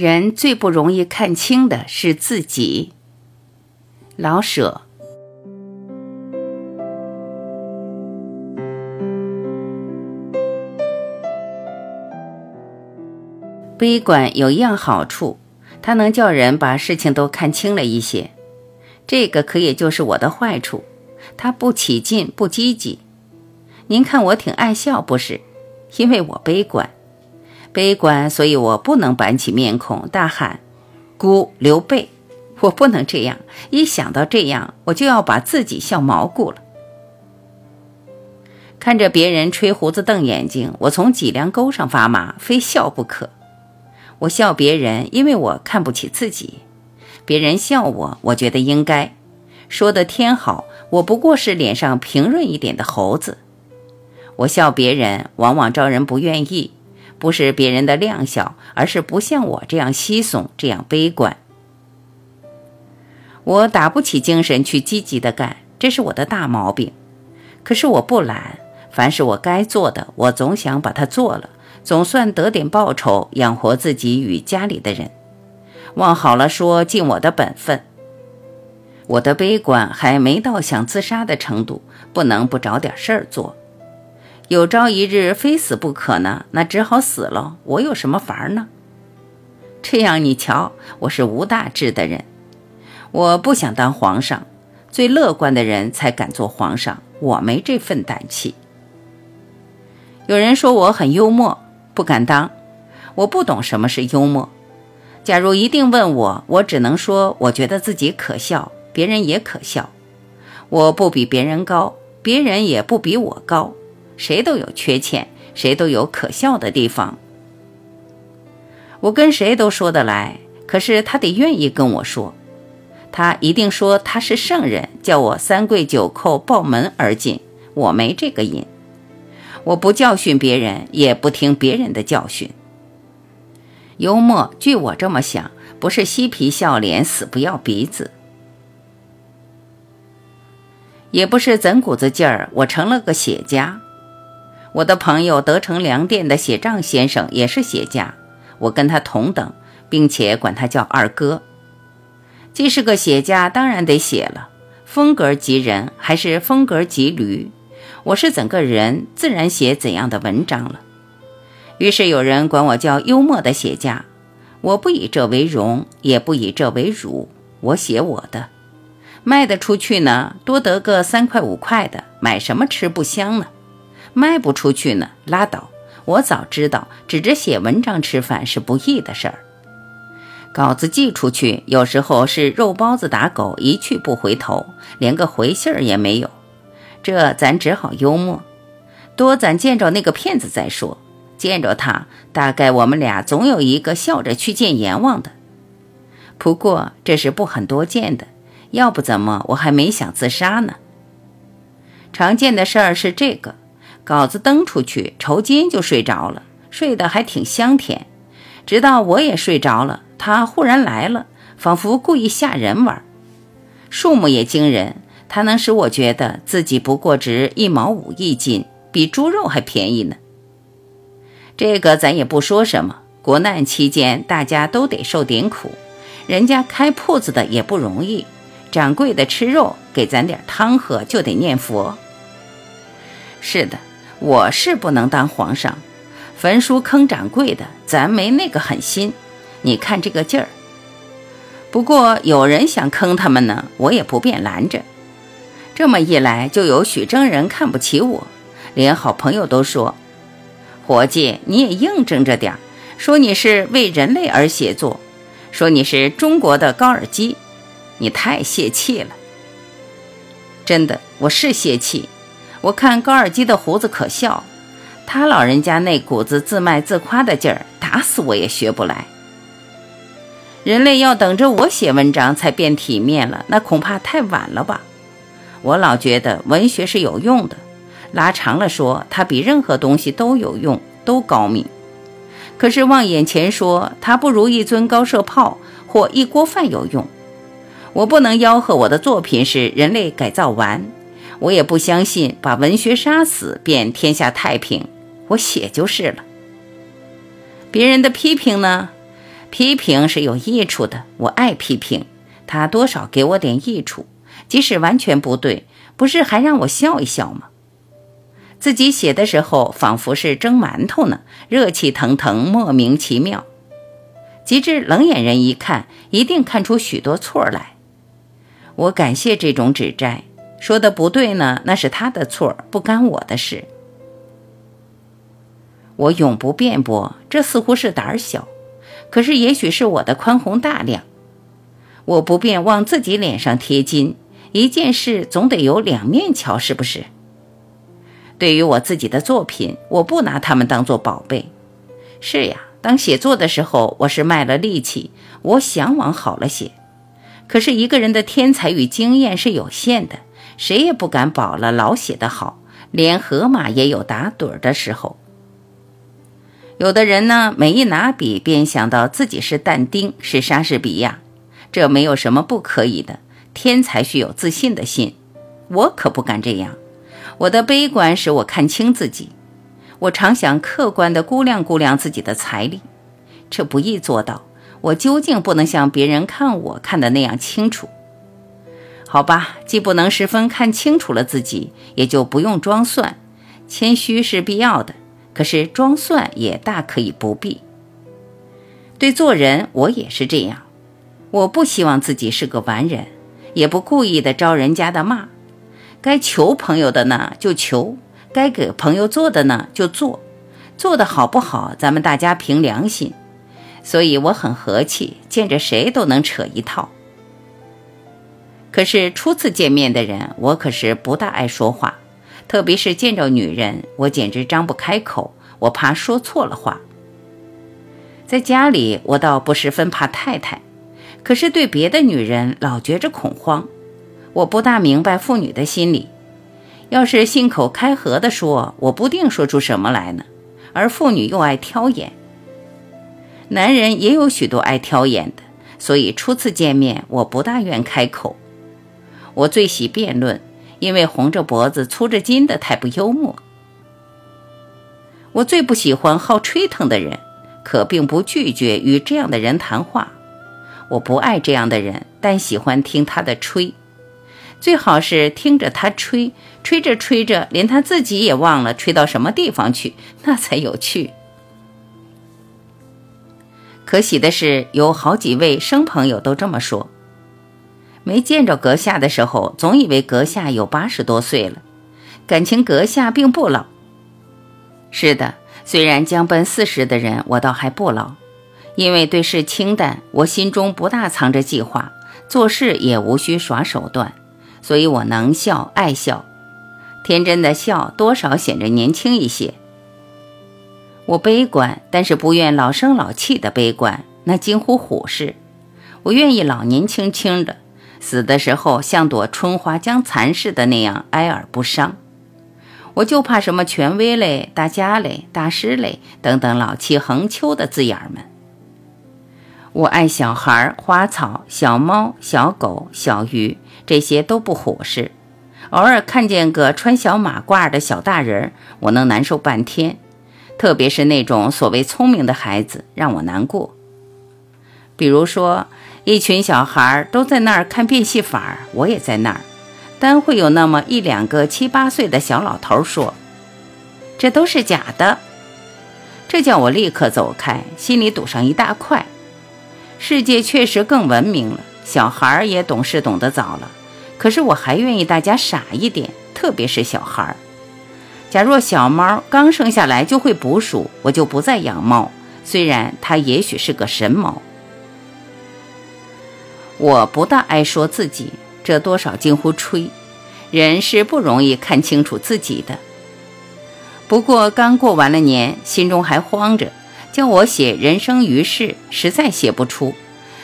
人最不容易看清的是自己。老舍。悲观有一样好处，它能叫人把事情都看清了一些。这个可也就是我的坏处，它不起劲，不积极。您看我挺爱笑，不是？因为我悲观，悲观，所以我不能板起面孔大喊“孤刘备”，我不能这样。一想到这样，我就要把自己笑毛骨了。看着别人吹胡子瞪眼睛，我从脊梁沟上发麻，非笑不可。我笑别人，因为我看不起自己；别人笑我，我觉得应该。说的天好，我不过是脸上平润一点的猴子。我笑别人，往往招人不愿意，不是别人的量小，而是不像我这样稀松，这样悲观。我打不起精神去积极的干，这是我的大毛病。可是我不懒，凡是我该做的，我总想把它做了。总算得点报酬，养活自己与家里的人。往好了说，尽我的本分。我的悲观还没到想自杀的程度，不能不找点事儿做。有朝一日非死不可呢，那只好死了。我有什么法儿呢？这样你瞧，我是无大志的人。我不想当皇上，最乐观的人才敢做皇上，我没这份胆气。有人说我很幽默。不敢当，我不懂什么是幽默。假如一定问我，我只能说，我觉得自己可笑，别人也可笑。我不比别人高，别人也不比我高，谁都有缺陷，谁都有可笑的地方。我跟谁都说得来，可是他得愿意跟我说。他一定说他是圣人，叫我三跪九叩抱门而进，我没这个瘾。我不教训别人，也不听别人的教训。幽默，据我这么想，不是嬉皮笑脸、死不要鼻子，也不是怎股子劲儿。我成了个写家。我的朋友德成粮店的写账先生也是写家，我跟他同等，并且管他叫二哥。既是个写家，当然得写了。风格即人，还是风格即驴？我是怎个人，自然写怎样的文章了。于是有人管我叫幽默的写家，我不以这为荣，也不以这为辱。我写我的，卖得出去呢，多得个三块五块的，买什么吃不香呢？卖不出去呢，拉倒。我早知道，指着写文章吃饭是不易的事儿。稿子寄出去，有时候是肉包子打狗，一去不回头，连个回信儿也没有。这咱只好幽默，多咱见着那个骗子再说。见着他，大概我们俩总有一个笑着去见阎王的。不过这是不很多见的，要不怎么我还没想自杀呢？常见的事儿是这个：稿子登出去，酬金就睡着了，睡得还挺香甜。直到我也睡着了，他忽然来了，仿佛故意吓人玩，数目也惊人。他能使我觉得自己不过值一毛五一斤，比猪肉还便宜呢。这个咱也不说什么，国难期间大家都得受点苦，人家开铺子的也不容易，掌柜的吃肉给咱点汤喝就得念佛。是的，我是不能当皇上，焚书坑掌柜的，咱没那个狠心。你看这个劲儿。不过有人想坑他们呢，我也不便拦着。这么一来，就有许多人看不起我，连好朋友都说：“伙计，你也硬争着点说你是为人类而写作，说你是中国的高尔基，你太泄气了。”真的，我是泄气。我看高尔基的胡子可笑，他老人家那股子自卖自夸的劲儿，打死我也学不来。人类要等着我写文章才变体面了，那恐怕太晚了吧。我老觉得文学是有用的，拉长了说，它比任何东西都有用，都高明。可是往眼前说，它不如一尊高射炮或一锅饭有用。我不能吆喝我的作品是人类改造完，我也不相信把文学杀死便天下太平。我写就是了。别人的批评呢？批评是有益处的，我爱批评，他多少给我点益处，即使完全不对，不是还让我笑一笑吗？自己写的时候，仿佛是蒸馒头呢，热气腾腾，莫名其妙。及至冷眼人一看，一定看出许多错来。我感谢这种指摘，说的不对呢，那是他的错，不干我的事。我永不辩驳，这似乎是胆小，可是也许是我的宽宏大量。我不便往自己脸上贴金，一件事总得有两面瞧，是不是？对于我自己的作品，我不拿他们当做宝贝。是呀，当写作的时候，我是卖了力气，我想往好了写。可是一个人的天才与经验是有限的，谁也不敢保了老写的好，连河马也有打盹的时候。有的人呢，每一拿笔便想到自己是但丁，是莎士比亚，这没有什么不可以的。天才需有自信的心，我可不敢这样。我的悲观使我看清自己，我常想客观地估量估量自己的财力，这不易做到。我究竟不能像别人看我看的那样清楚？好吧，既不能十分看清楚了自己，也就不用装蒜，谦虚是必要的。可是装蒜也大可以不必。对做人，我也是这样。我不希望自己是个完人，也不故意的招人家的骂。该求朋友的呢就求，该给朋友做的呢就做，做的好不好，咱们大家凭良心。所以我很和气，见着谁都能扯一套。可是初次见面的人，我可是不大爱说话。特别是见着女人，我简直张不开口，我怕说错了话。在家里，我倒不十分怕太太，可是对别的女人老觉着恐慌。我不大明白妇女的心理，要是信口开河地说，我不定说出什么来呢。而妇女又爱挑眼，男人也有许多爱挑眼的，所以初次见面，我不大愿开口。我最喜辩论。因为红着脖子粗着筋的太不幽默。我最不喜欢好吹腾的人，可并不拒绝与这样的人谈话。我不爱这样的人，但喜欢听他的吹。最好是听着他吹，吹着吹着，连他自己也忘了吹到什么地方去，那才有趣。可喜的是，有好几位生朋友都这么说。没见着阁下的时候，总以为阁下有八十多岁了，感情阁下并不老。是的，虽然将奔四十的人，我倒还不老，因为对事清淡，我心中不大藏着计划，做事也无需耍手段，所以我能笑爱笑，天真的笑，多少显着年轻一些。我悲观，但是不愿老生老气的悲观，那近乎虎视。我愿意老年轻轻的。死的时候像朵春花将残似的那样哀而不伤，我就怕什么权威类、大家类、大师类等等老气横秋的字眼儿们。我爱小孩、花草、小猫、小狗、小鱼，这些都不虎视。偶尔看见个穿小马褂的小大人，我能难受半天。特别是那种所谓聪明的孩子，让我难过。比如说。一群小孩都在那儿看变戏法，我也在那儿，单会有那么一两个七八岁的小老头说：“这都是假的。”这叫我立刻走开，心里堵上一大块。世界确实更文明了，小孩也懂事懂得早了，可是我还愿意大家傻一点，特别是小孩。假若小猫刚生下来就会捕鼠，我就不再养猫，虽然它也许是个神猫。我不大爱说自己，这多少近乎吹。人是不容易看清楚自己的。不过刚过完了年，心中还慌着，叫我写人生于世，实在写不出，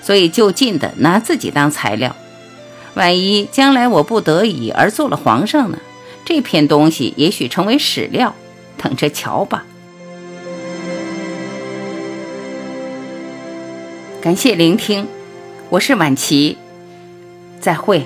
所以就近的拿自己当材料。万一将来我不得已而做了皇上呢？这篇东西也许成为史料，等着瞧吧。感谢聆听。我是晚琪，再会。